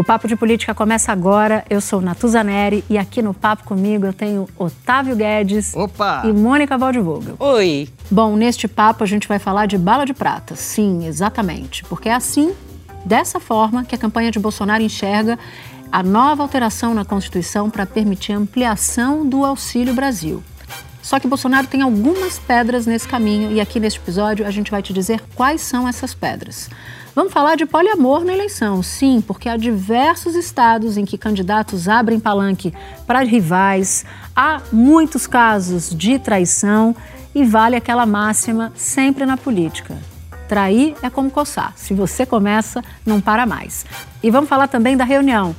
O Papo de Política começa agora. Eu sou Natuzaneri e aqui no Papo comigo eu tenho Otávio Guedes Opa! e Mônica Waldvogel. Oi. Bom, neste papo a gente vai falar de bala de prata. Sim, exatamente. Porque é assim, dessa forma, que a campanha de Bolsonaro enxerga a nova alteração na Constituição para permitir a ampliação do Auxílio Brasil. Só que Bolsonaro tem algumas pedras nesse caminho e aqui neste episódio a gente vai te dizer quais são essas pedras. Vamos falar de poliamor na eleição, sim, porque há diversos estados em que candidatos abrem palanque para rivais, há muitos casos de traição e vale aquela máxima sempre na política. Trair é como coçar. Se você começa, não para mais. E vamos falar também da reunião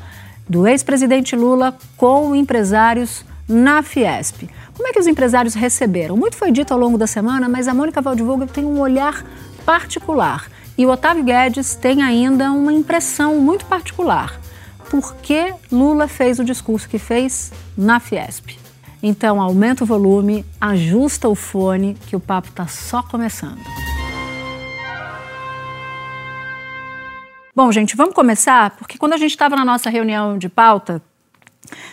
do ex-presidente Lula com empresários na Fiesp. Como é que os empresários receberam? Muito foi dito ao longo da semana, mas a Mônica Waldvogel tem um olhar particular. E o Otávio Guedes tem ainda uma impressão muito particular. Por que Lula fez o discurso que fez na Fiesp? Então, aumenta o volume, ajusta o fone, que o papo está só começando. Bom, gente, vamos começar, porque quando a gente estava na nossa reunião de pauta,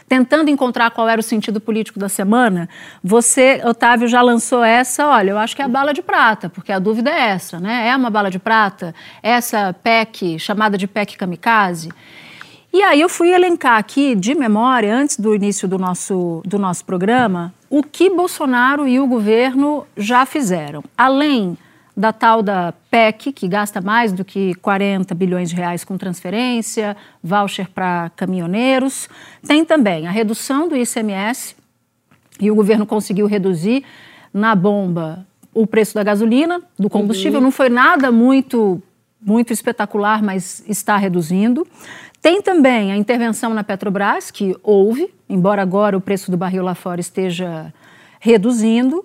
tentando encontrar qual era o sentido político da semana, você, Otávio, já lançou essa, olha, eu acho que é a bala de prata, porque a dúvida é essa, né? É uma bala de prata? Essa PEC, chamada de PEC kamikaze? E aí eu fui elencar aqui, de memória, antes do início do nosso, do nosso programa, o que Bolsonaro e o governo já fizeram. Além da tal da PEC, que gasta mais do que 40 bilhões de reais com transferência, voucher para caminhoneiros. Tem também a redução do ICMS, e o governo conseguiu reduzir na bomba o preço da gasolina, do combustível. Uhum. Não foi nada muito, muito espetacular, mas está reduzindo. Tem também a intervenção na Petrobras, que houve, embora agora o preço do barril lá fora esteja reduzindo.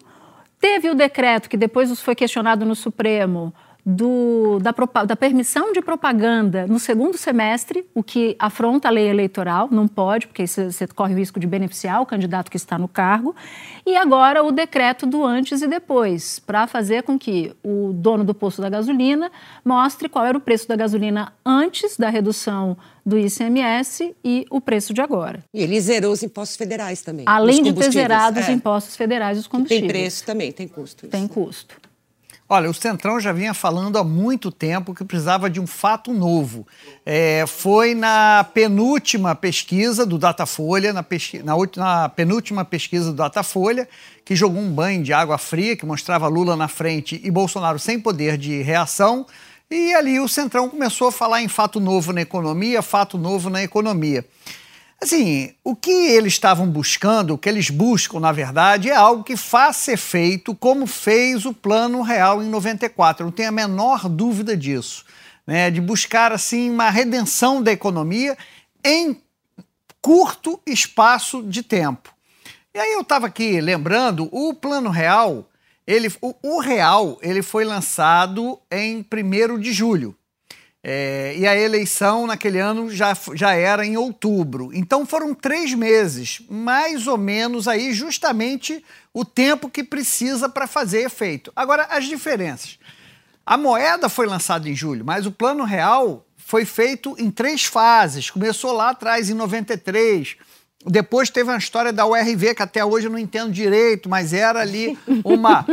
Teve o decreto que depois foi questionado no Supremo do, da, da, permissão de propaganda no segundo semestre, o que afronta a lei eleitoral, não pode, porque você corre o risco de beneficiar o candidato que está no cargo. E agora o decreto do antes e depois, para fazer com que o dono do posto da gasolina mostre qual era o preço da gasolina antes da redução do ICMS e o preço de agora. E ele zerou os impostos federais também. Além de ter zerado é. os impostos federais dos combustíveis. Tem preço também, tem custo. Isso. Tem custo. Olha, o Centrão já vinha falando há muito tempo que precisava de um fato novo. É, foi na penúltima pesquisa do Datafolha, na, pesqui na, na, penúltima pesquisa do Datafolha, que jogou um banho de água fria, que mostrava Lula na frente e Bolsonaro sem poder de reação. E ali o Centrão começou a falar em fato novo na economia, fato novo na economia. Assim, o que eles estavam buscando, o que eles buscam, na verdade, é algo que faça efeito como fez o Plano Real em 94. Eu não tenho a menor dúvida disso. Né? De buscar, assim, uma redenção da economia em curto espaço de tempo. E aí eu estava aqui lembrando, o Plano Real, ele, o, o Real, ele foi lançado em 1 de julho. É, e a eleição naquele ano já, já era em outubro. Então foram três meses, mais ou menos aí, justamente o tempo que precisa para fazer efeito. Agora, as diferenças. A moeda foi lançada em julho, mas o plano real foi feito em três fases. Começou lá atrás, em 93 depois teve uma história da URV, que até hoje eu não entendo direito, mas era ali uma.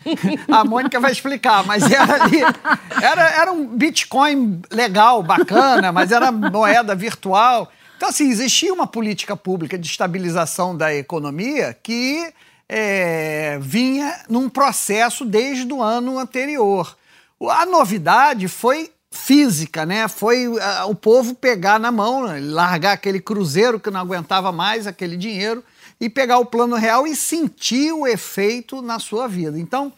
A Mônica vai explicar, mas era ali. Era, era um Bitcoin legal, bacana, mas era moeda virtual. Então, assim, existia uma política pública de estabilização da economia que é, vinha num processo desde o ano anterior. A novidade foi física, né? Foi o povo pegar na mão, né? largar aquele cruzeiro que não aguentava mais aquele dinheiro e pegar o plano real e sentir o efeito na sua vida. Então,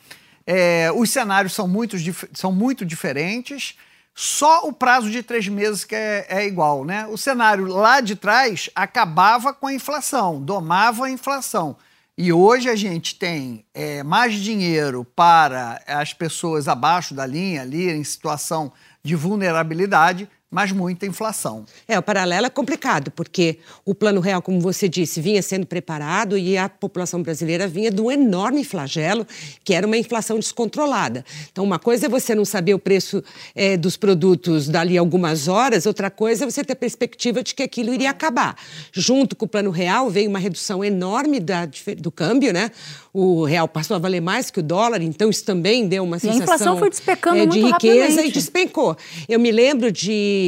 é, os cenários são muito, são muito diferentes. Só o prazo de três meses que é, é igual, né? O cenário lá de trás acabava com a inflação, domava a inflação. E hoje a gente tem é, mais dinheiro para as pessoas abaixo da linha, ali em situação de vulnerabilidade, mas muita inflação. É, o paralelo é complicado, porque o Plano Real, como você disse, vinha sendo preparado e a população brasileira vinha de um enorme flagelo, que era uma inflação descontrolada. Então, uma coisa é você não saber o preço é, dos produtos dali a algumas horas, outra coisa é você ter perspectiva de que aquilo iria acabar. Junto com o Plano Real veio uma redução enorme da, do câmbio, né? O real passou a valer mais que o dólar, então isso também deu uma sensação e a inflação foi despecando é, de muito riqueza rapidamente. e despencou. Eu me lembro de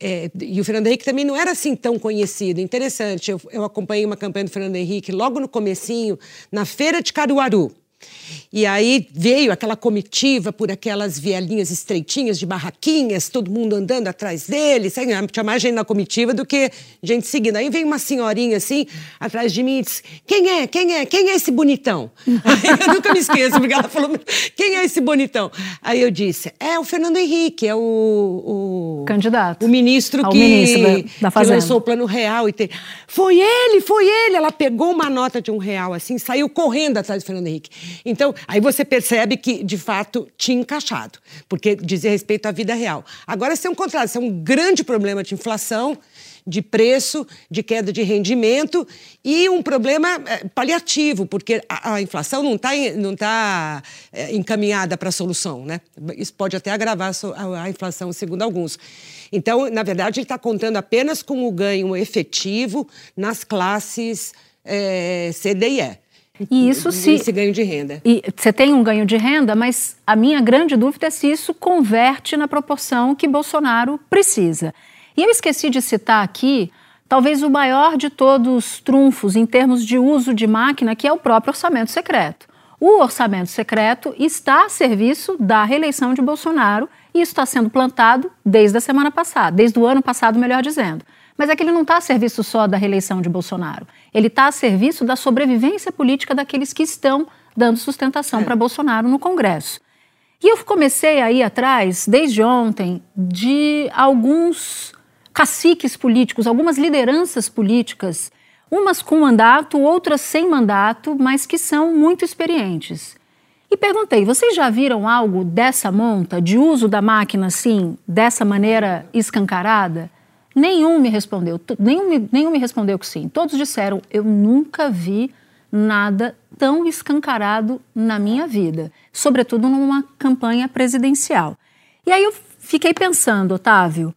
é, e o Fernando Henrique também não era assim tão conhecido. Interessante, eu, eu acompanhei uma campanha do Fernando Henrique logo no comecinho, na feira de Caruaru. E aí veio aquela comitiva por aquelas vielinhas estreitinhas de barraquinhas, todo mundo andando atrás dele. Sabe? Tinha mais gente na comitiva do que gente seguindo. Aí veio uma senhorinha assim, atrás de mim e disse: Quem é? Quem é? Quem é esse bonitão? aí, eu nunca me esqueço, porque ela falou: Quem é esse bonitão? Aí eu disse: É o Fernando Henrique, é o. o Candidato. O ministro Ao que, ministro da, da que lançou o plano real. E te... Foi ele, foi ele. Ela pegou uma nota de um real assim, saiu correndo atrás do Fernando Henrique. Então, aí você percebe que, de fato, tinha encaixado, porque dizia respeito à vida real. Agora, se é um contrário, se é um grande problema de inflação, de preço, de queda de rendimento e um problema eh, paliativo, porque a, a inflação não está não tá, eh, encaminhada para a solução. Né? Isso pode até agravar a, a- inflação, segundo alguns. Então, na verdade, ele está contando apenas com o ganho efetivo nas classes D e E. E isso se Esse ganho de renda. E você tem um ganho de renda, mas a minha grande dúvida é se isso converte na proporção que Bolsonaro precisa. E eu esqueci de citar aqui, talvez o maior de todos os trunfos em termos de uso de máquina, que é o próprio orçamento secreto. O orçamento secreto está a serviço da reeleição de Bolsonaro e isso está sendo plantado desde a semana passada, desde o ano passado, melhor dizendo. Mas é que ele não está a serviço só da reeleição de Bolsonaro. Ele está a serviço da sobrevivência política daqueles que estão dando sustentação para Bolsonaro no Congresso. E eu comecei a ir atrás, desde ontem, de alguns caciques políticos, algumas lideranças políticas, umas com mandato, outras sem mandato, mas que são muito experientes. E perguntei: vocês já viram algo dessa monta, de uso da máquina assim, dessa maneira escancarada? Nenhum me respondeu, nenhum, me- nenhum me respondeu que sim. Todos disseram: eu nunca vi nada tão escancarado na minha vida, sobretudo numa campanha presidencial. E aí eu fiquei pensando, Otávio,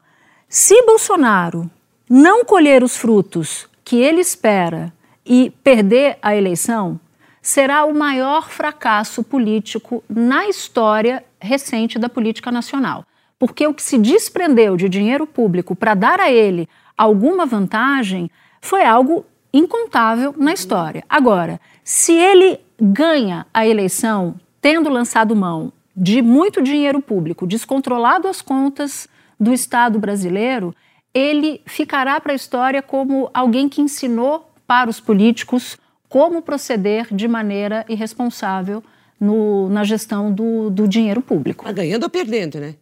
se Bolsonaro não colher os frutos que ele espera e perder a eleição, será o maior fracasso político na história recente da política nacional. Porque o que se desprendeu de dinheiro público para dar a ele alguma vantagem foi algo incontável na história. Agora, se ele ganha a eleição tendo lançado mão de muito dinheiro público, descontrolado as contas do Estado brasileiro, ele ficará para a história como alguém que ensinou para os políticos como proceder de maneira irresponsável no- na gestão do, do dinheiro público. Mas ganhando ou perdendo, né?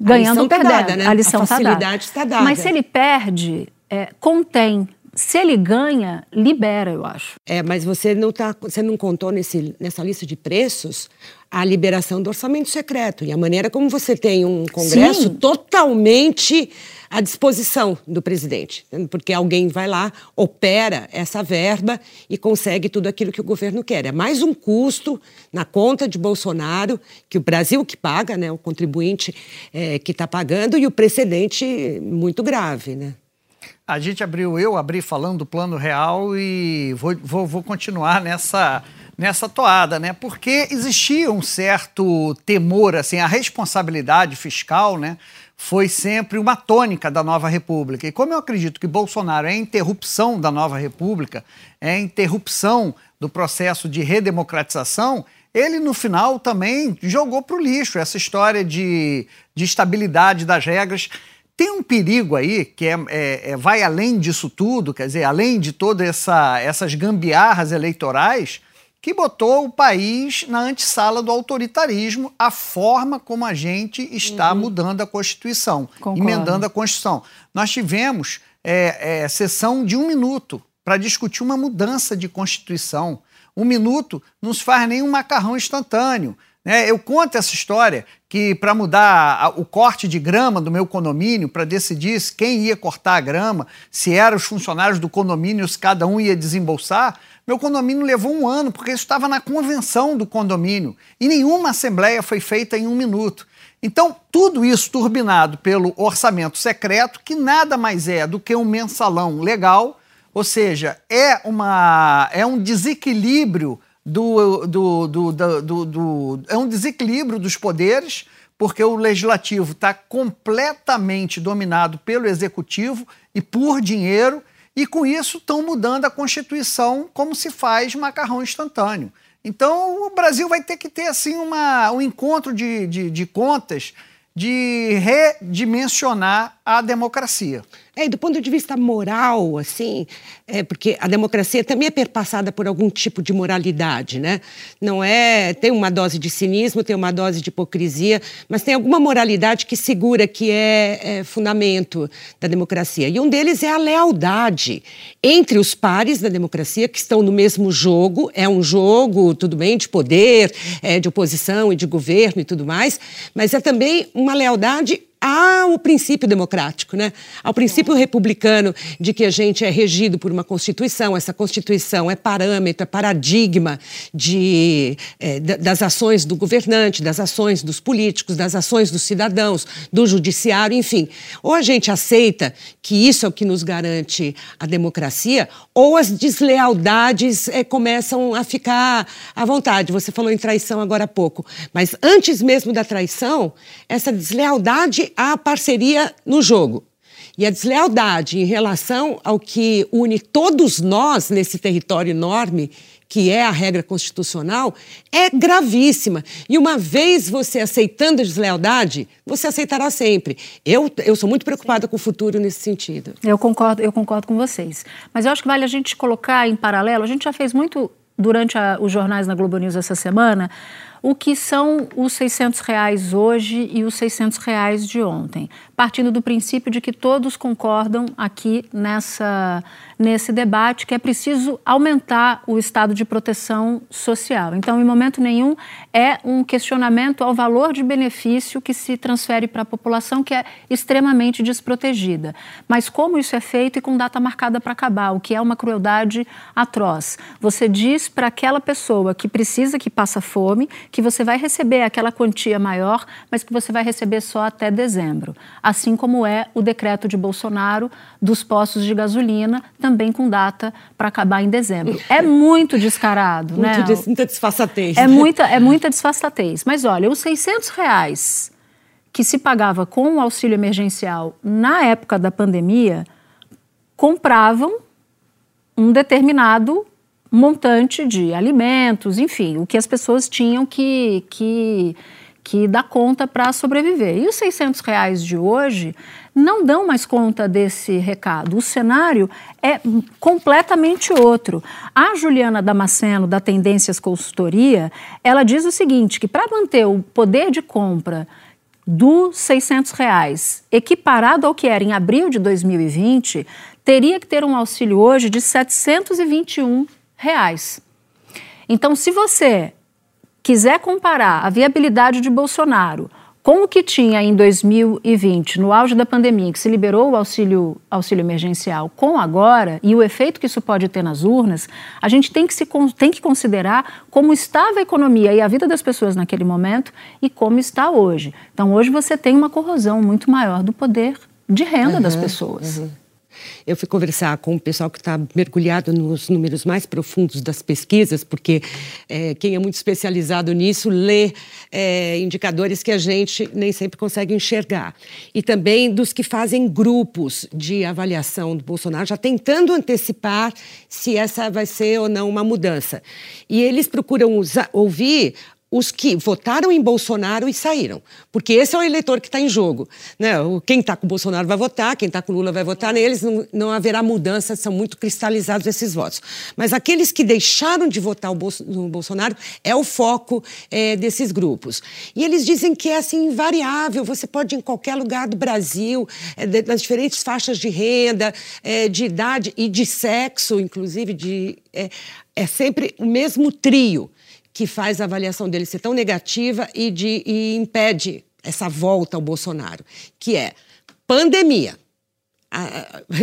Ganhando lição ou tá perdendo. dada, né? A lição A tá facilidade dada. está dada. Mas se ele perde, é, contém. Se ele ganha, libera, eu acho. É, mas você não, tá, você não contou nesse, nessa lista de preços a liberação do orçamento secreto e a maneira como você tem um Congresso Sim. totalmente à disposição do presidente. Porque alguém vai lá, opera essa verba e consegue tudo aquilo que o governo quer. É mais um custo na conta de Bolsonaro, que o Brasil que paga, né, o contribuinte é, que está pagando, e o precedente muito grave. Né? A gente abriu, eu abri falando do plano real e vou, vou, vou continuar nessa, nessa toada, né? Porque existia um certo temor, assim, a responsabilidade fiscal, né? Foi sempre uma tônica da nova república. E como eu acredito que Bolsonaro é a interrupção da nova república, é a interrupção do processo de redemocratização, ele no final também jogou para o lixo essa história de, de estabilidade das regras. Tem um perigo aí que é, é- é- vai além disso tudo, quer dizer, além de todas essa, essas gambiarras eleitorais, que botou o país na antessala do autoritarismo, a forma como a gente está uhum. mudando a Constituição, Concordo. emendando a Constituição. Nós tivemos é, é, sessão de um minuto para discutir uma mudança de Constituição. Um minuto não se faz nem um macarrão instantâneo. Né? Eu conto essa história que para mudar o corte de grama do meu condomínio, para decidir quem ia cortar a grama, se eram os funcionários do condomínio, se cada um ia desembolsar, meu condomínio levou um ano, porque isso estava na convenção do condomínio. E nenhuma assembleia foi feita em um minuto. Então, tudo isso turbinado pelo orçamento secreto, que nada mais é do que um mensalão legal, ou seja, é, uma, é um desequilíbrio do, do, do, do, do é um desequilíbrio dos poderes, porque o legislativo está completamente dominado pelo executivo e por dinheiro e com isso estão mudando a Constituição como se faz macarrão instantâneo. Então o Brasil vai ter que ter assim uma, um encontro de, de, de contas de redimensionar a democracia. É, e do ponto de vista moral, assim, é porque a democracia também é perpassada por algum tipo de moralidade, né? Não é. Tem uma dose de cinismo, tem uma dose de hipocrisia, mas tem alguma moralidade que segura que é, é fundamento da democracia. E um deles é a lealdade entre os pares da democracia que estão no mesmo jogo. É um jogo, tudo bem, de poder, é, de oposição e de governo e tudo mais, mas é também uma lealdade ao princípio democrático, né? ao princípio republicano de que a gente é regido por uma Constituição, essa Constituição é parâmetro, é paradigma de, é, das ações do governante, das ações dos políticos, das ações dos cidadãos, do judiciário, enfim. Ou a gente aceita que isso é o que nos garante a democracia, ou as deslealdades é, começam a ficar à vontade. Você falou em traição agora há pouco, mas antes mesmo da traição, essa deslealdade a parceria no jogo. E a deslealdade em relação ao que une todos nós nesse território enorme, que é a regra constitucional, é gravíssima. E uma vez você aceitando a deslealdade, você aceitará sempre. Eu, eu sou muito preocupada com o futuro nesse sentido. Eu concordo, eu concordo com vocês. Mas eu acho que vale a gente colocar em paralelo, a gente já fez muito durante a, os jornais na Globo News essa semana, o que são os 600 reais hoje e os 600 reais de ontem, partindo do princípio de que todos concordam aqui nessa, nesse debate que é preciso aumentar o estado de proteção social. Então, em momento nenhum, é um questionamento ao valor de benefício que se transfere para a população que é extremamente desprotegida. Mas como isso é feito e com data marcada para acabar, o que é uma crueldade atroz. Você diz para aquela pessoa que precisa, que passa fome, que você vai receber aquela quantia maior, mas que você vai receber só até dezembro. Assim como é o decreto de Bolsonaro dos postos de gasolina, também com data para acabar em dezembro. É muito descarado, muito né? Des, muita disfarçatez. É muita, é muita disfarçatez. Mas olha, os 600 reais que se pagava com o auxílio emergencial na época da pandemia compravam um determinado montante de alimentos, enfim, o que as pessoas tinham que, que, que dar conta para sobreviver. E os 600 reais de hoje não dão mais conta desse recado. O cenário é completamente outro. A Juliana Damasceno, da Tendências Consultoria, ela diz o seguinte, que para manter o poder de compra dos 600 reais equiparado ao que era em abril de 2020, teria que ter um auxílio hoje de 721 reais. Então, se você quiser comparar a viabilidade de Bolsonaro com o que tinha em 2020, no auge da pandemia, que se liberou o auxílio, auxílio emergencial, com agora, e o efeito que isso pode ter nas urnas, a gente tem que, se, tem que considerar como estava a economia e a vida das pessoas naquele momento e como está hoje. Então, hoje você tem uma corrosão muito maior do poder de renda uhum, das pessoas. Uhum. Eu fui conversar com o pessoal que está mergulhado nos números mais profundos das pesquisas, porque é, quem é muito especializado nisso lê é, indicadores que a gente nem sempre consegue enxergar. E também dos que fazem grupos de avaliação do Bolsonaro, já tentando antecipar se essa vai ser ou não uma mudança. E eles procuram usar, ouvir os que votaram em Bolsonaro e saíram. Porque esse é o eleitor que está em jogo. Né? Quem está com o Bolsonaro vai votar, quem está com o Lula vai votar neles, não, não haverá mudança, são muito cristalizados esses votos. Mas aqueles que deixaram de votar no Bolsonaro é o foco eh, desses grupos. E eles dizem que é assim invariável, você pode ir em qualquer lugar do Brasil, das diferentes faixas de renda, eh, de idade e de sexo, inclusive, de, eh, é sempre o mesmo trio que faz a avaliação dele ser tão negativa e, de, e impede essa volta ao Bolsonaro, que é pandemia.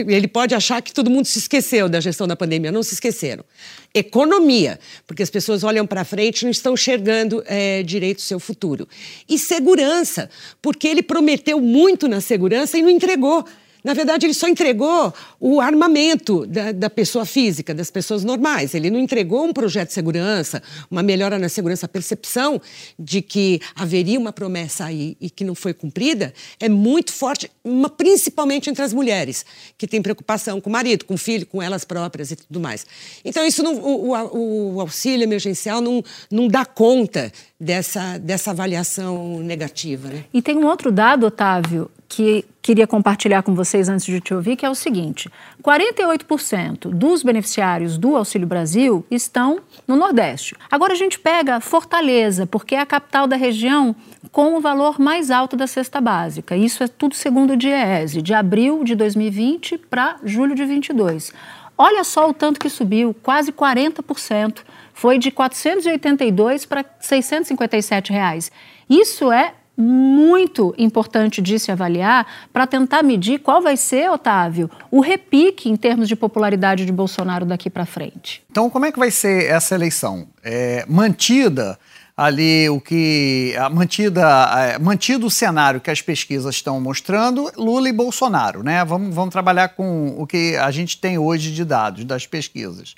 Ele pode achar que todo mundo se esqueceu da gestão da pandemia, não se esqueceram. Economia, porque as pessoas olham para frente e não estão enxergando eh, direito o seu futuro. E segurança, porque ele prometeu muito na segurança e não entregou. Na verdade, ele só entregou o armamento da, da pessoa física, das pessoas normais. Ele não entregou um projeto de segurança, uma melhora na segurança. A percepção de que haveria uma promessa aí e que não foi cumprida é muito forte, uma- principalmente entre as mulheres, que têm preocupação com o marido, com o filho, com elas próprias e tudo mais. Então, isso não- o, o- o auxílio emergencial não, não dá conta dessa, dessa avaliação negativa. Né? E tem um outro dado, Otávio, que queria compartilhar com vocês antes de te ouvir, que é o seguinte: 48% dos beneficiários do Auxílio Brasil estão no Nordeste. Agora a gente pega Fortaleza, porque é a capital da região com o valor mais alto da cesta básica. Isso é tudo segundo o DIEESE, de abril de 2020 para julho de 22. Olha só o tanto que subiu, quase 40%. Foi de 482 para 657 reais. Isso é muito importante de se avaliar para tentar medir qual vai ser, Otávio, o repique em termos de popularidade de Bolsonaro daqui para frente. Então, como é que vai ser essa eleição? É, mantida ali o que. a- Mantida, é, mantido o cenário que as pesquisas estão mostrando, Lula e Bolsonaro, né? Vamos, vamos trabalhar com o que a gente tem hoje de dados das pesquisas.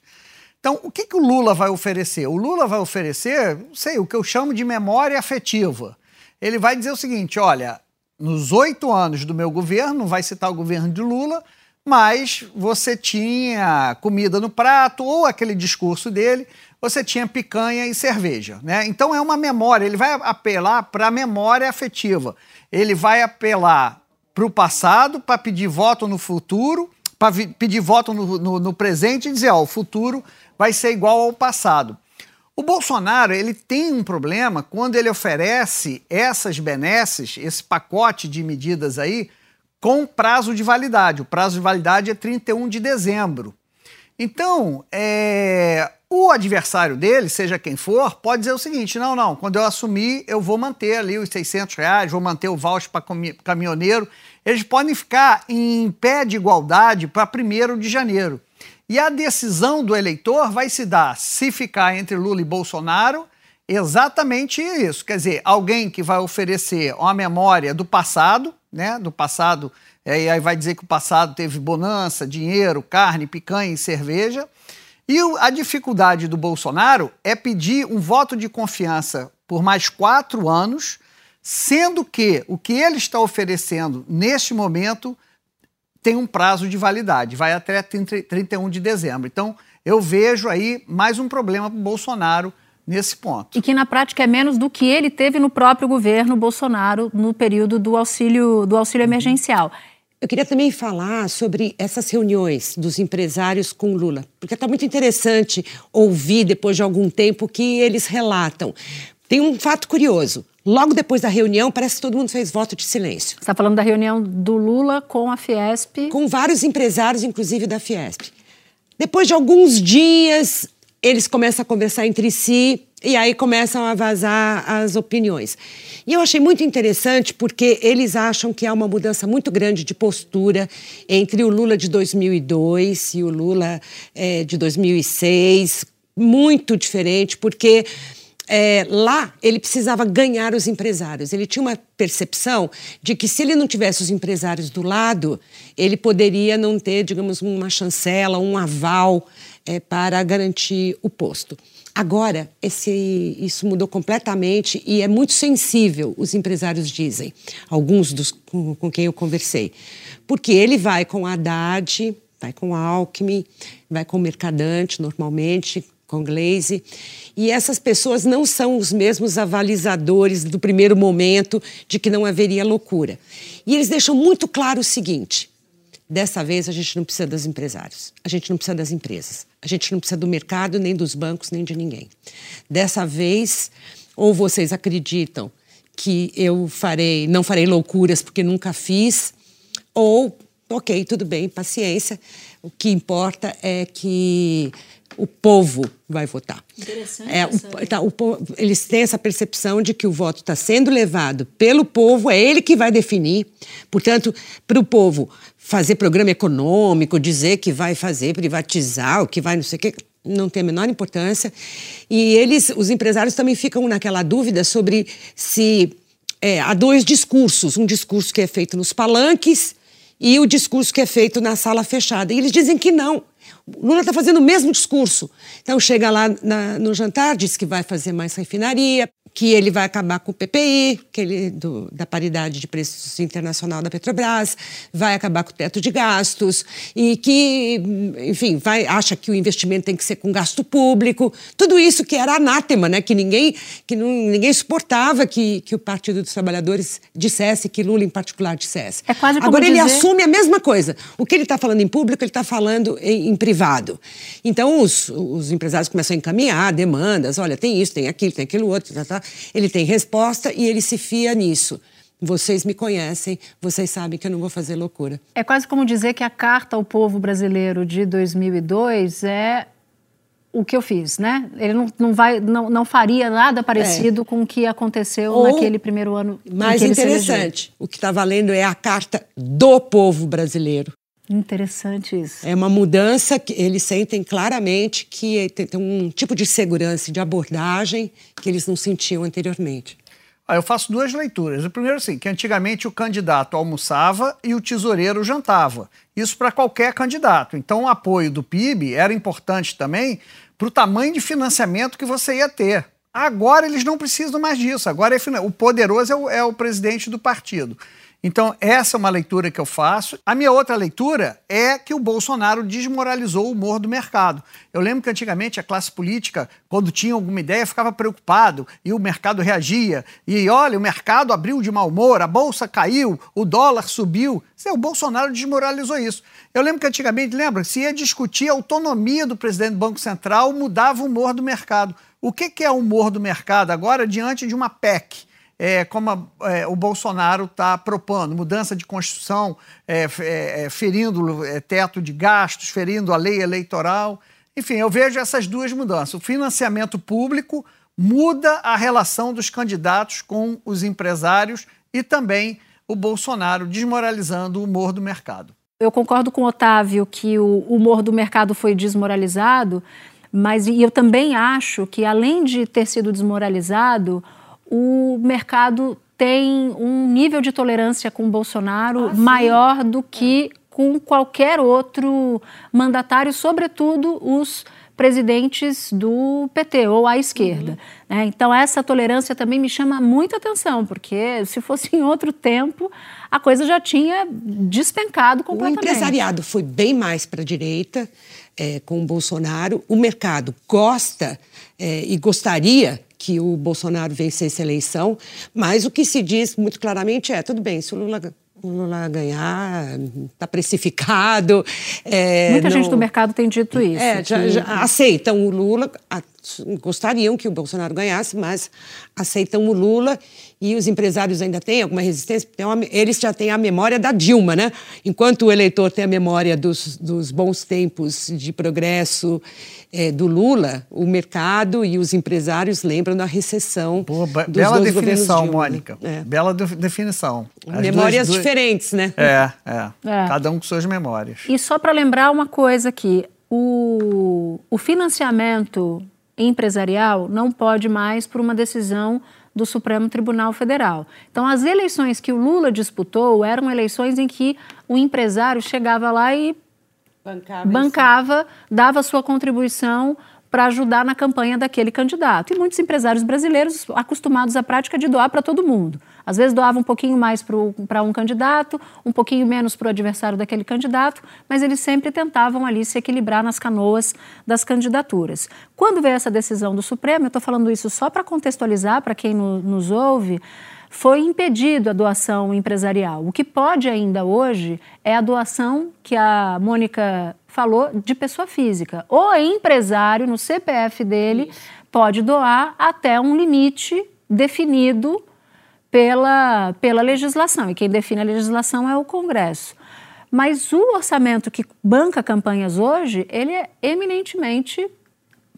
Então, o que, que o Lula vai oferecer? O Lula vai oferecer, sei, o que eu chamo de memória afetiva. Ele vai dizer o seguinte: olha, nos oito anos do meu governo, não vai citar o governo de Lula, mas você tinha comida no prato, ou aquele discurso dele, você tinha picanha e cerveja. Né? Então é uma memória, ele vai apelar para a memória afetiva. Ele vai apelar para o passado, para pedir voto no futuro, para pedir voto no, no- no presente e dizer, ó, o futuro vai ser igual ao passado. O Bolsonaro ele tem um problema quando ele oferece essas benesses, esse pacote de medidas aí, com prazo de validade. O prazo de validade é 31 de dezembro. Então, é, o adversário dele, seja quem for, pode dizer o seguinte: não, não, quando eu assumir, eu vou manter ali os 600 reais, vou manter o voucher para caminhoneiro. Eles podem ficar em pé de igualdade para 1 de janeiro. E a decisão do eleitor vai se dar se ficar entre Lula e Bolsonaro, exatamente isso. Quer dizer, alguém que vai oferecer uma memória do passado, né? Do passado, e aí vai dizer que o passado teve bonança, dinheiro, carne, picanha e cerveja. E a dificuldade do Bolsonaro é pedir um voto de confiança por mais quatro anos, sendo que o que ele está oferecendo neste momento tem um prazo de validade, vai até 30 31 de dezembro. Então, eu vejo aí mais um problema para o Bolsonaro nesse ponto. E que na prática é menos do que ele teve no próprio governo Bolsonaro no período do auxílio, do auxílio emergencial. Eu queria também falar sobre essas reuniões dos empresários com Lula, porque está muito interessante ouvir, depois de algum tempo, o que eles relatam. Tem um fato curioso. Logo depois da reunião, parece que todo mundo fez voto de silêncio. Você está falando da reunião do Lula com a Fiesp. Com vários empresários, inclusive da Fiesp. Depois de alguns dias, eles começam a conversar entre si e aí começam a vazar as opiniões. E eu achei muito interessante porque eles acham que há uma mudança muito grande de postura entre o Lula de 2002 e o Lula eh, de 2006, muito diferente, porque é, lá ele precisava ganhar os empresários. Ele tinha uma percepção de que se ele não tivesse os empresários do lado, ele poderia não ter, digamos, uma chancela, um aval é, para garantir o posto. Agora, esse, isso mudou completamente e é muito sensível, os empresários dizem, alguns dos com, com quem eu conversei. Porque ele vai com a Haddad, vai com a Alckmin, vai com o Mercadante, normalmente, com Glaze. E essas pessoas não são os mesmos avalizadores do primeiro momento de que não haveria loucura. E eles deixam muito claro o seguinte: dessa vez a gente não precisa dos empresários, a gente não precisa das empresas, a gente não precisa do mercado, nem dos bancos, nem de ninguém. Dessa vez, ou vocês acreditam que eu farei, não farei loucuras porque nunca fiz, ou ok, tudo bem, paciência. O que importa é que o povo vai votar. Interessante. É, o, tá, o, eles têm essa percepção de que o voto está sendo levado pelo povo, é ele que vai definir. Portanto, para o povo fazer programa econômico, dizer que vai fazer privatizar, o que vai não sei o quê, não tem a menor importância. E eles, os empresários também ficam naquela dúvida sobre se é, há dois discursos, um discurso que é feito nos palanques e o discurso que é feito na sala fechada. E eles dizem que não. Lula está fazendo o mesmo discurso. Então chega lá na, no jantar, diz que vai fazer mais refinaria, que ele vai acabar com o PPI, que ele, do, da paridade de preços internacional da Petrobras, vai acabar com o teto de gastos e que, enfim, vai, acha que o investimento tem que ser com gasto público. Tudo isso que era anátema, né? que ninguém, que não, ninguém suportava que, que o Partido dos Trabalhadores dissesse, que Lula em particular dissesse. É quase como Agora dizer... ele assume a mesma coisa. O que ele está falando em público, ele está falando em, em, privado. Então os, os empresários começam a encaminhar demandas, olha, tem isso, tem aquilo, tem aquilo outro, tá, tá ele tem resposta e ele se fia nisso. Vocês me conhecem, vocês sabem que eu não vou fazer loucura. É quase como dizer que a carta ao povo brasileiro de 2002 é o que eu fiz, né? Ele não, não, vai, não, não faria nada parecido é. com o que aconteceu Ou, naquele primeiro ano. Mais interessante, o que está valendo é a carta do povo brasileiro. Interessante isso. É uma mudança que eles sentem claramente que tem, tem um tipo de segurança, de abordagem que eles não sentiam anteriormente. Ah, eu faço duas leituras. O primeiro, assim, que antigamente o candidato almoçava e o tesoureiro jantava. Isso para qualquer candidato. Então, o apoio do PIB era importante também para o tamanho de financiamento que você ia ter. Agora eles não precisam mais disso. Agora é, o poderoso é o, é o presidente do partido. Então, essa é uma leitura que eu faço. A minha outra leitura é que o Bolsonaro desmoralizou o humor do mercado. Eu lembro que antigamente a classe política, quando tinha alguma ideia, ficava preocupado e o mercado reagia. E olha, o mercado abriu de mau humor, a bolsa caiu, o dólar subiu. O Bolsonaro desmoralizou isso. Eu lembro que antigamente, lembra, se ia discutir a autonomia do presidente do Banco Central, mudava o humor do mercado. O que, é o humor do mercado agora diante de uma PEC? É, como a, é, o Bolsonaro está propondo, mudança de Constituição, é, é, é ferindo é, teto de gastos, ferindo a lei eleitoral. Enfim, eu vejo essas duas mudanças. O financiamento público muda a relação dos candidatos com os empresários e também o Bolsonaro desmoralizando o humor do mercado. Eu concordo com o Otávio que o humor do mercado foi desmoralizado, mas eu também acho que, além de ter sido desmoralizado, o mercado tem um nível de tolerância com o Bolsonaro ah, maior do que com qualquer outro mandatário, sobretudo os presidentes do PT ou à esquerda. Uhum. Né? Então, essa tolerância também me chama muita atenção, porque se fosse em outro tempo, a coisa já tinha despencado completamente. O empresariado foi bem mais para a direita é, com o Bolsonaro. O mercado gosta é, e gostaria que o Bolsonaro vencesse a eleição, mas o que se diz muito claramente é: tudo bem, se o Lula o Lula ganhar, está precificado. É, Muita não... gente do mercado tem dito isso. É, já, já aceitam o Lula, gostariam que o Bolsonaro ganhasse, mas aceitam o Lula e os empresários ainda têm alguma resistência, eles já têm a memória da Dilma, né? Enquanto o eleitor tem a memória dos, dos bons tempos de progresso é, do Lula, o mercado e os empresários lembram da recessão. Pô, be dos bela definição, Mônica. É. Bela de definição. As memórias duas, diferentes, né? É, é, é. Cada um com suas memórias. E só para lembrar uma coisa aqui: o, o financiamento empresarial não pode mais por uma decisão do Supremo Tribunal Federal. Então, as eleições que o Lula disputou eram eleições em que o empresário chegava lá e bancava, bancava dava sua contribuição para ajudar na campanha daquele candidato. E muitos empresários brasileiros acostumados à prática de doar para todo mundo. Às vezes doava um pouquinho mais para um candidato, um pouquinho menos para o adversário daquele candidato, mas eles sempre tentavam ali se equilibrar nas canoas das candidaturas. Quando veio essa decisão do Supremo, eu estou falando isso só para contextualizar para quem no, nos ouve, foi impedido a doação empresarial. O que pode ainda hoje é a doação que a Mônica falou de pessoa física. O empresário, no CPF dele, Isso. pode doar até um limite definido pela, pela legislação. E quem define a legislação é o Congresso. Mas o orçamento que banca campanhas hoje, ele é eminentemente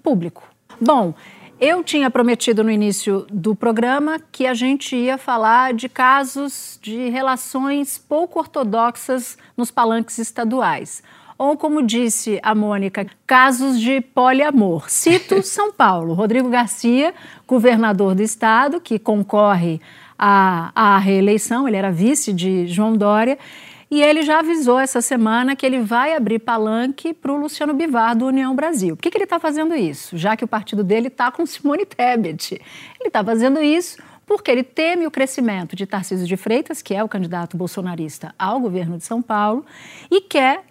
público. Bom, eu tinha prometido no início do programa que a gente ia falar de casos de relações pouco ortodoxas nos palanques estaduais. Ou, como disse a Mônica, casos de poliamor. Cito São Paulo. Rodrigo Garcia, governador do estado, que concorre à, à reeleição, ele era vice de João Dória, e ele já avisou essa semana que ele vai abrir palanque para o Luciano Bivar do União Brasil. Por que, que ele está fazendo isso? Já que o partido dele está com Simone Tebet. Ele está fazendo isso porque ele teme o crescimento de Tarcísio de Freitas, que é o candidato bolsonarista ao governo de São Paulo, e quer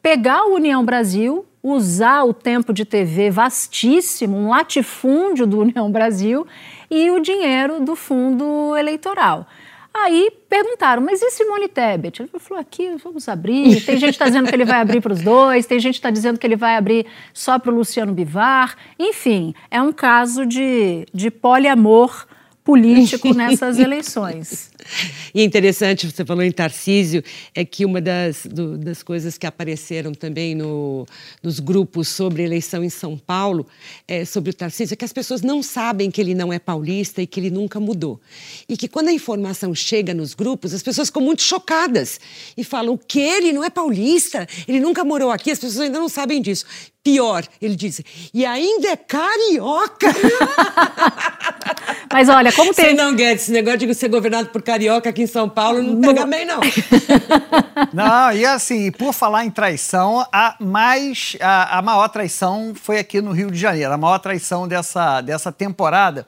pegar a União Brasil, usar o tempo de TV vastíssimo, um latifúndio do União Brasil e o dinheiro do fundo eleitoral. Aí perguntaram, mas e Simone Tebet? Ele falou, aqui vamos abrir. Tem gente que está dizendo que ele vai abrir para os dois, tem gente que está dizendo que ele vai abrir só para o Luciano Bivar. Enfim, é um caso de, de poliamor político nessas eleições. E é interessante, você falou em Tarcísio, é que uma das, do, das coisas que apareceram também no, nos grupos sobre eleição em São Paulo, é, sobre o Tarcísio, é que as pessoas não sabem que ele não é paulista e que ele nunca mudou. E que quando a informação chega nos grupos, as pessoas ficam muito chocadas e falam: o que? Ele não é paulista? Ele nunca morou aqui? As pessoas ainda não sabem disso. Pior, ele diz, e ainda é carioca. Mas olha, como tem. Você não, Guedes, esse negócio de ser governado por carioca aqui em São Paulo não pega bem, não. não, e assim, por falar em traição, a, mais, a, a maior traição foi aqui no Rio de Janeiro, a maior traição dessa, dessa temporada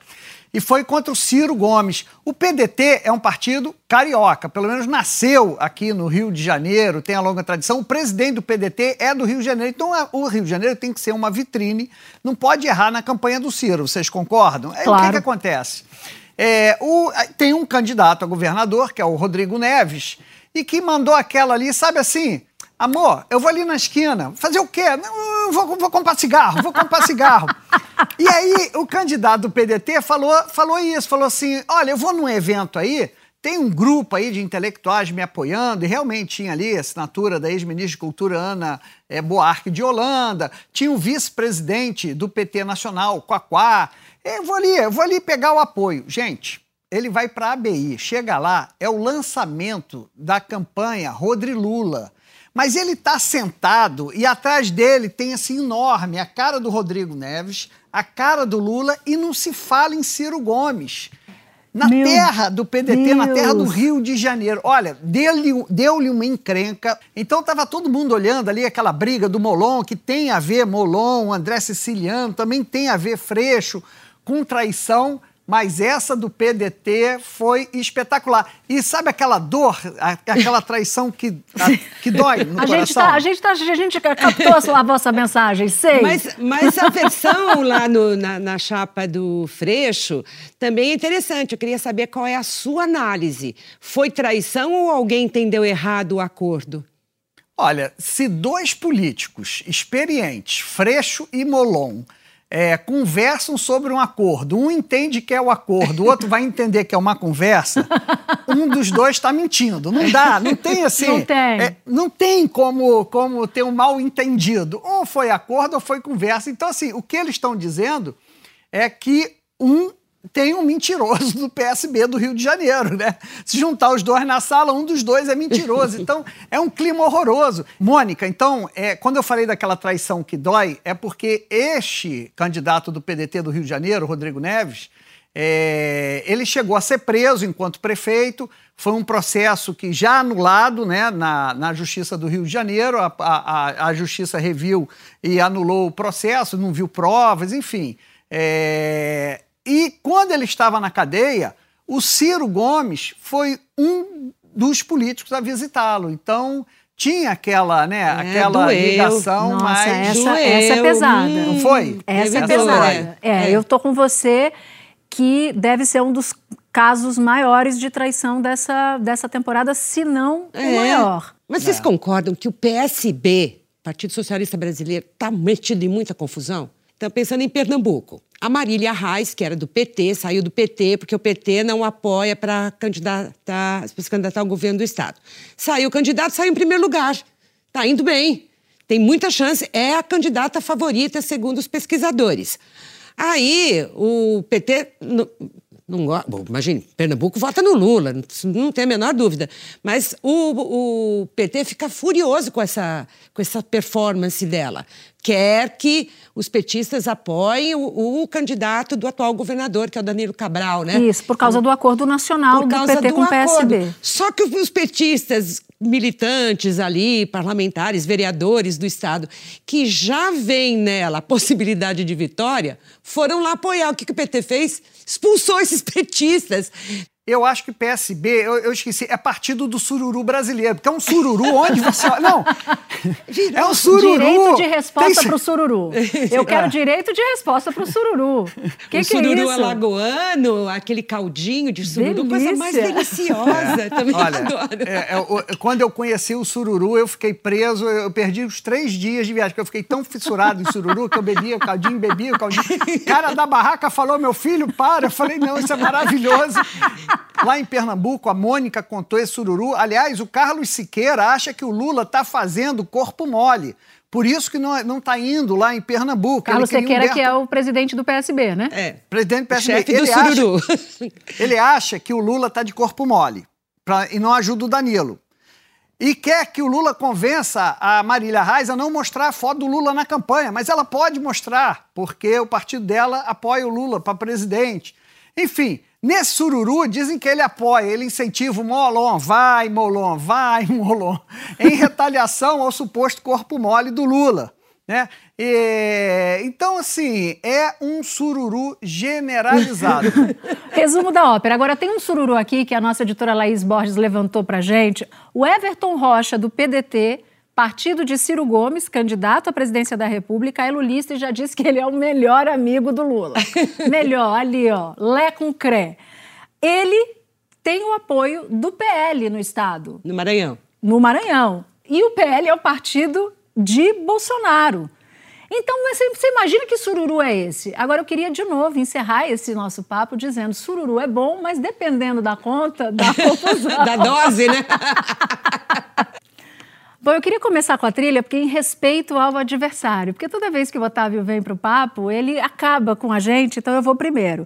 e foi contra o Ciro Gomes. O PDT é um partido carioca, pelo menos nasceu aqui no Rio de Janeiro, tem a longa tradição. O presidente do PDT é do Rio de Janeiro, então o Rio de Janeiro tem que ser uma vitrine, não pode errar na campanha do Ciro, vocês concordam? Claro. É, o que, que acontece? É, o, tem um candidato a governador, que é o Rodrigo Neves, e que mandou aquela ali, sabe assim, amor, eu vou ali na esquina, fazer o quê? Não, vou, vou comprar cigarro, vou comprar cigarro. e aí o candidato do PDT falou, falou isso, falou assim, olha, eu vou num evento aí, tem um grupo aí de intelectuais me apoiando, e realmente tinha ali a assinatura da ex-ministra de Cultura Ana é, Buarque de Holanda, tinha o vice-presidente do PT Nacional, Quaquá. Eu vou ali, eu vou ali pegar o apoio. Gente, ele vai para a ABI, chega lá, é o lançamento da campanha Rodri Lula. Mas ele está sentado e atrás dele tem assim enorme a cara do Rodrigo Neves, a cara do Lula e não se fala em Ciro Gomes. Na Meu terra do PDT, Deus. na terra do Rio de Janeiro. Olha, deu-lhe deu uma encrenca. Então estava todo mundo olhando ali aquela briga do Molon, que tem a ver Molon, André Siciliano, também tem a ver Freixo, com traição mas essa do PDT foi espetacular. E sabe aquela dor, aquela traição que, a, que dói no a coração? Gente tá, a, gente tá, a gente captou a vossa mensagem, sei. Mas, mas a versão lá no, na, na chapa do Freixo também é interessante. Eu queria saber qual é a sua análise. Foi traição ou alguém entendeu errado o acordo? Olha, se dois políticos experientes, Freixo e Molon, é, conversam sobre um acordo. Um entende que é o acordo, o outro vai entender que é uma conversa. Um dos dois está mentindo. Não dá, não tem assim. Não tem. É, não tem como, como ter um mal entendido. Ou foi acordo ou foi conversa. Então, assim, o que eles estão dizendo é que um tem um mentiroso do PSB do Rio de Janeiro, né? Se juntar os dois na sala, um dos dois é mentiroso. Então, é um clima horroroso. Mônica, então, é, quando eu falei daquela traição que dói, é porque este candidato do PDT do Rio de Janeiro, Rodrigo Neves, é, ele chegou a ser preso enquanto prefeito. Foi um processo que já anulado né, na, na Justiça do Rio de Janeiro. A, a, a Justiça reviu e anulou o processo, não viu provas, enfim. É, e quando ele estava na cadeia, o Ciro Gomes foi um dos políticos a visitá-lo. Então, tinha aquela, né, É, aquela doeu. ligação Nossa, mais... essa, doeu. essa é pesada. Hum. Não foi? Essa é pesada. É, É. eu tô com você que deve ser um dos casos maiores de traição dessa, dessa temporada, se não o É. maior. Mas vocês concordam que o PSB, Partido Socialista Brasileiro, está metido em muita confusão? Então, pensando em Pernambuco, a Marília Reis, que era do PT, saiu do PT porque o PT não apoia para candidatar, se candidatar ao governo do Estado. Saiu o candidato, saiu em primeiro lugar. Está indo bem. Tem muita chance. É a candidata favorita, segundo os pesquisadores. Aí, o PT. Não, não bom, imagine, Pernambuco vota no Lula, não- não tem a menor dúvida. Mas o, o PT fica furioso com essa, com essa performance dela. Quer que os petistas apoiem o, o candidato do atual governador, que é o Danilo Cabral, né? Isso, por causa do acordo nacional Por do PT do com o PSB. acordo. Só que os petistas militantes ali, parlamentares, vereadores do Estado, que já veem nela a possibilidade de vitória, foram lá apoiar. O que, que o PT fez? Expulsou esses petistas. Eu acho que PSB, eu, eu esqueci, é partido do sururu brasileiro, porque é um sururu onde você. Não! É um sururu! Direito de resposta para o sururu. Eu quero direito de resposta para o sururu. Que o que sururu é isso? alagoano, aquele caldinho de sururu, coisa mais Delícia. deliciosa. Também Olha, adoro. é, é, quando eu conheci o sururu, eu fiquei preso, eu perdi os três dias de viagem, porque eu fiquei tão fissurado em sururu que eu bebia o caldinho, bebia o caldinho. O cara da barraca falou, meu filho, para. Eu falei, não, isso é maravilhoso. Lá em Pernambuco, a Mônica contou esse sururu. Aliás, o Carlos Siqueira acha que o Lula está fazendo corpo mole. Por isso que não está indo lá em Pernambuco. Carlos Ele queria Sequeira, que é Humberto- o presidente do PSB, né? É. Presidente do PSB. Chefe do ele acha- sururu. ele acha que o Lula está de corpo mole pra- e não ajuda o Danilo. E quer que o Lula convença a Marília Reis a não mostrar a foto do Lula na campanha, mas ela pode mostrar, porque o partido dela apoia o Lula para presidente. Enfim, nesse sururu dizem que ele apoia, ele incentiva o Molon, vai Molon, vai Molon, em retaliação ao suposto corpo mole do Lula. Né? E, então, assim, é um sururu generalizado. Resumo da ópera. Agora, tem um sururu aqui que a nossa editora Laís Borges levantou pra gente. O Everton Rocha, do PDT, partido de Ciro Gomes, candidato à presidência da República, é lulista e já disse que ele é o melhor amigo do Lula. melhor, ali, ó, Lé com Cré. Ele tem o apoio do PL no Estado, No Maranhão. no Maranhão. E o PL é o partido de Bolsonaro. Então, você, imagina que sururu é esse? Agora, eu queria de novo encerrar esse nosso papo dizendo: sururu é bom, mas dependendo da conta, dá confusão. Da dose, né? Bom, eu queria começar com a trilha porque em respeito ao adversário, porque toda vez que o Otávio vem para o papo, ele acaba com a gente, então eu vou primeiro.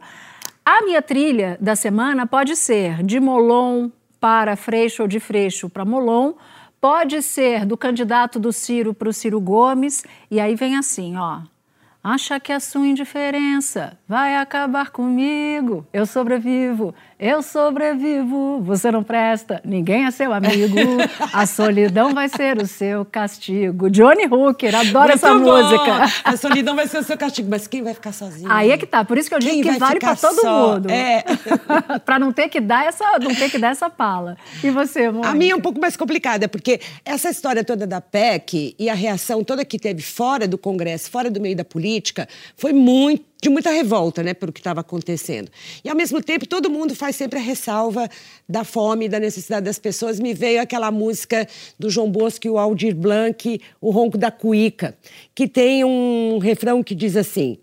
A minha trilha da semana pode ser de Molon para Freixo ou de Freixo para Molon, pode ser do candidato do Ciro para o Ciro Gomes, e aí vem assim, ó. Acha que a sua indiferença vai acabar comigo? Eu sobrevivo, eu sobrevivo. Você não presta, ninguém é seu amigo. A solidão vai ser o seu castigo. Johnny Hooker, adoro Muito essa bom. música. A solidão vai ser o seu castigo, mas quem vai ficar sozinho? Aí é que tá, por isso que eu digo Quem que vale para todo só? mundo. É. para não ter que dar essa, não ter que dar essa pala. E você, Mônica? A minha é um pouco mais complicada, porque essa história toda da PEC e a reação toda que teve fora do Congresso, fora do meio da política, foi muito de muita revolta, né, pelo que estava acontecendo. E ao mesmo tempo todo mundo faz sempre a ressalva da fome, da necessidade das pessoas. Me veio aquela música do João Bosco e o Aldir Blanc, o Ronco da Cuíca, que tem um refrão que diz assim: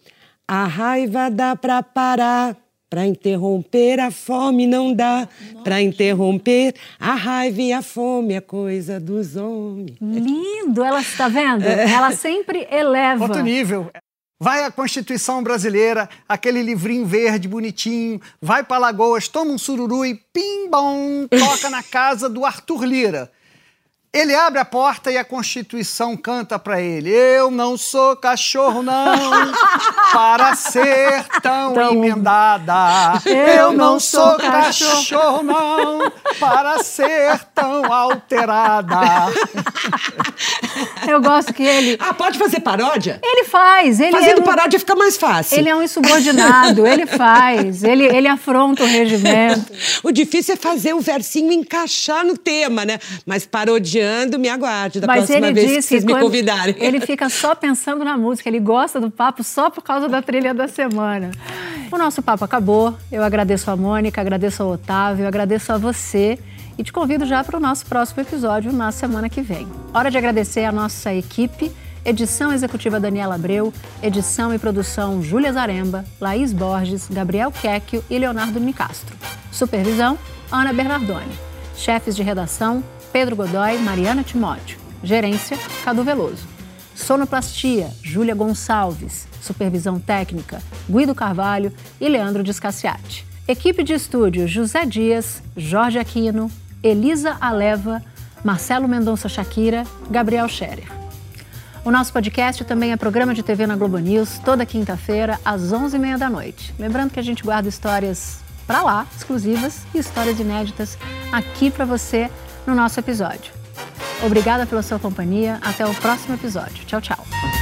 A raiva dá para parar. Para interromper a fome não dá, para interromper a raiva e a fome é coisa dos homens. Lindo, ela está vendo? É. Ela sempre eleva. Outro nível. Vai à Constituição Brasileira, aquele livrinho verde bonitinho, vai para Lagoas, toma um sururu e pim-bom, toca na casa do Arthur Lira. Ele abre a porta e a Constituição canta para ele: Eu não sou cachorro, não, para ser tão, Tão- emendada. Eu não sou cachorro, não, para ser tão alterada. Eu gosto que ele. Ah, pode fazer paródia? Ele faz. Ele Fazendo é um, paródia fica mais fácil. Ele é um insubordinado, ele faz. Ele, ele afronta o regimento. O difícil é fazer o versinho encaixar no tema, né? Mas parodiando, me aguarde da Mas próxima ele vez que vocês me quando- convidarem. Ele fica só pensando na música, ele gosta do papo só por causa da trilha da semana. O nosso papo acabou. Eu agradeço a Mônica, agradeço ao Otávio, agradeço a você e te convido já para o nosso próximo episódio na semana que vem. Hora de agradecer a nossa equipe. Edição executiva Daniela Abreu, edição e produção Júlia Zaremba, Laís Borges, Gabriel Quecchio e Leonardo Nicastro. Supervisão Ana Bernardoni. Chefes de redação Pedro Godoy, Mariana Timóteo. Gerência Cadu Veloso. Sonoplastia Júlia Gonçalves. Supervisão técnica Guido Carvalho e Leandro Descaciati. Equipe de estúdio José Dias, Jorge Aquino, Elisa Aleva, Marcelo Mendonça Shakira, Gabriel Scherer. O nosso podcast também é programa de TV na Globo News, toda quinta-feira, às 11h30 da noite. Lembrando que a gente guarda histórias para lá, exclusivas, e histórias inéditas aqui para você no nosso episódio. Obrigada pela sua companhia. Até o próximo episódio. Tchau, tchau.